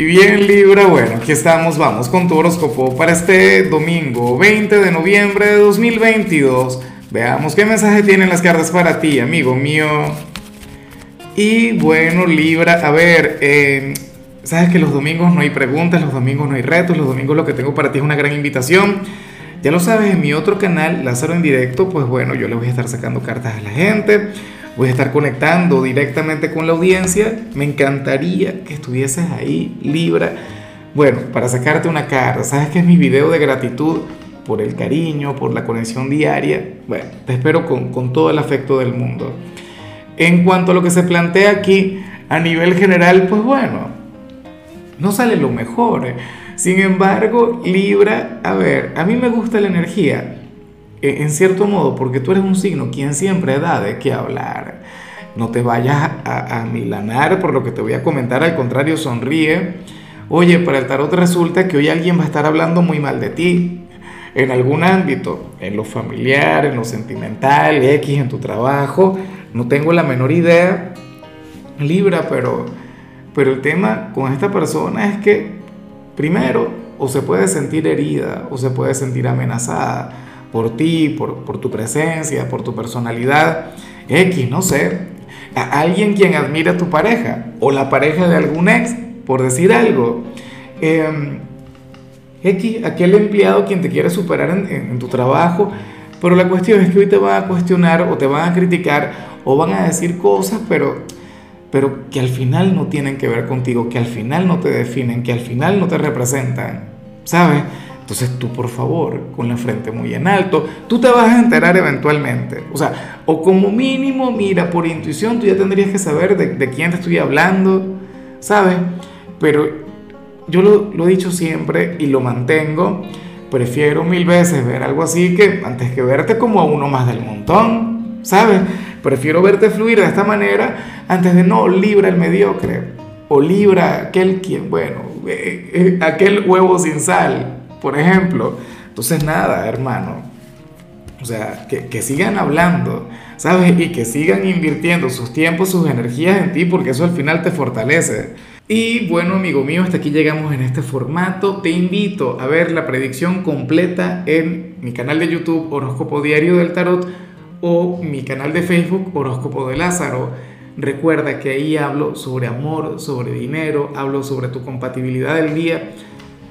Y bien Libra, bueno, aquí estamos, vamos con tu horóscopo para este domingo 20 de noviembre de 2022. Veamos qué mensaje tienen las cartas para ti, amigo mío. Y bueno Libra, a ver, eh, sabes que los domingos no hay preguntas, los domingos no hay retos, los domingos lo que tengo para ti es una gran invitación. Ya lo sabes, en mi otro canal, Lázaro en directo, pues bueno, yo le voy a estar sacando cartas a la gente voy a estar conectando directamente con la audiencia. Me encantaría que estuvieses ahí, Libra. Bueno, para sacarte una carta, sabes que es mi video de gratitud por el cariño, por la conexión diaria. Bueno, te espero con, con todo el afecto del mundo. En cuanto a lo que se plantea aquí, a nivel general, pues bueno, no sale lo mejor. Sin embargo, Libra, a ver, a mí me gusta la energía en cierto modo, porque tú eres un signo quien siempre da de qué hablar. No te vayas a, milanar por lo que te voy a comentar, al contrario, sonríe. Oye, para el tarot resulta que hoy alguien va a estar hablando muy mal de ti, en algún ámbito, en lo familiar, en lo sentimental, X, en tu trabajo, no tengo la menor idea, Libra, pero, pero el tema con esta persona es que, primero, o se puede sentir herida, o se puede sentir amenazada, por ti, por, tu presencia, por tu personalidad, X, no sé, a alguien quien admira a tu pareja o la pareja de algún ex, por decir algo. Em, X, aquel empleado quien te quiere superar en, tu trabajo, pero la cuestión es que hoy te van a cuestionar o te van a criticar o van a decir cosas, pero, pero que al final no tienen que ver contigo, que al final no te definen, que al final no te representan, ¿sabes? Entonces tú, por favor, con la frente muy en alto, tú te vas a enterar eventualmente. O sea, o como mínimo, mira, por intuición tú ya tendrías que saber de, quién te estoy hablando, ¿sabes? Pero yo lo, lo, he dicho siempre y lo mantengo, prefiero mil veces ver algo así que antes que verte como a uno más del montón, ¿sabes? Prefiero verte fluir de esta manera antes de no, libra el mediocre o libra aquel quien, bueno, eh, eh, aquel huevo sin sal, por ejemplo. Entonces, nada, hermano. O sea, que, sigan hablando, ¿sabes? Y que sigan invirtiendo sus tiempos, sus energías en ti, porque eso al final te fortalece. Y bueno, amigo mío, hasta aquí llegamos en este formato. Te invito a ver la predicción completa en mi canal de YouTube Horóscopo Diario del Tarot o mi canal de Facebook Horóscopo de Lázaro. Recuerda que ahí hablo sobre amor, sobre dinero, hablo sobre tu compatibilidad del día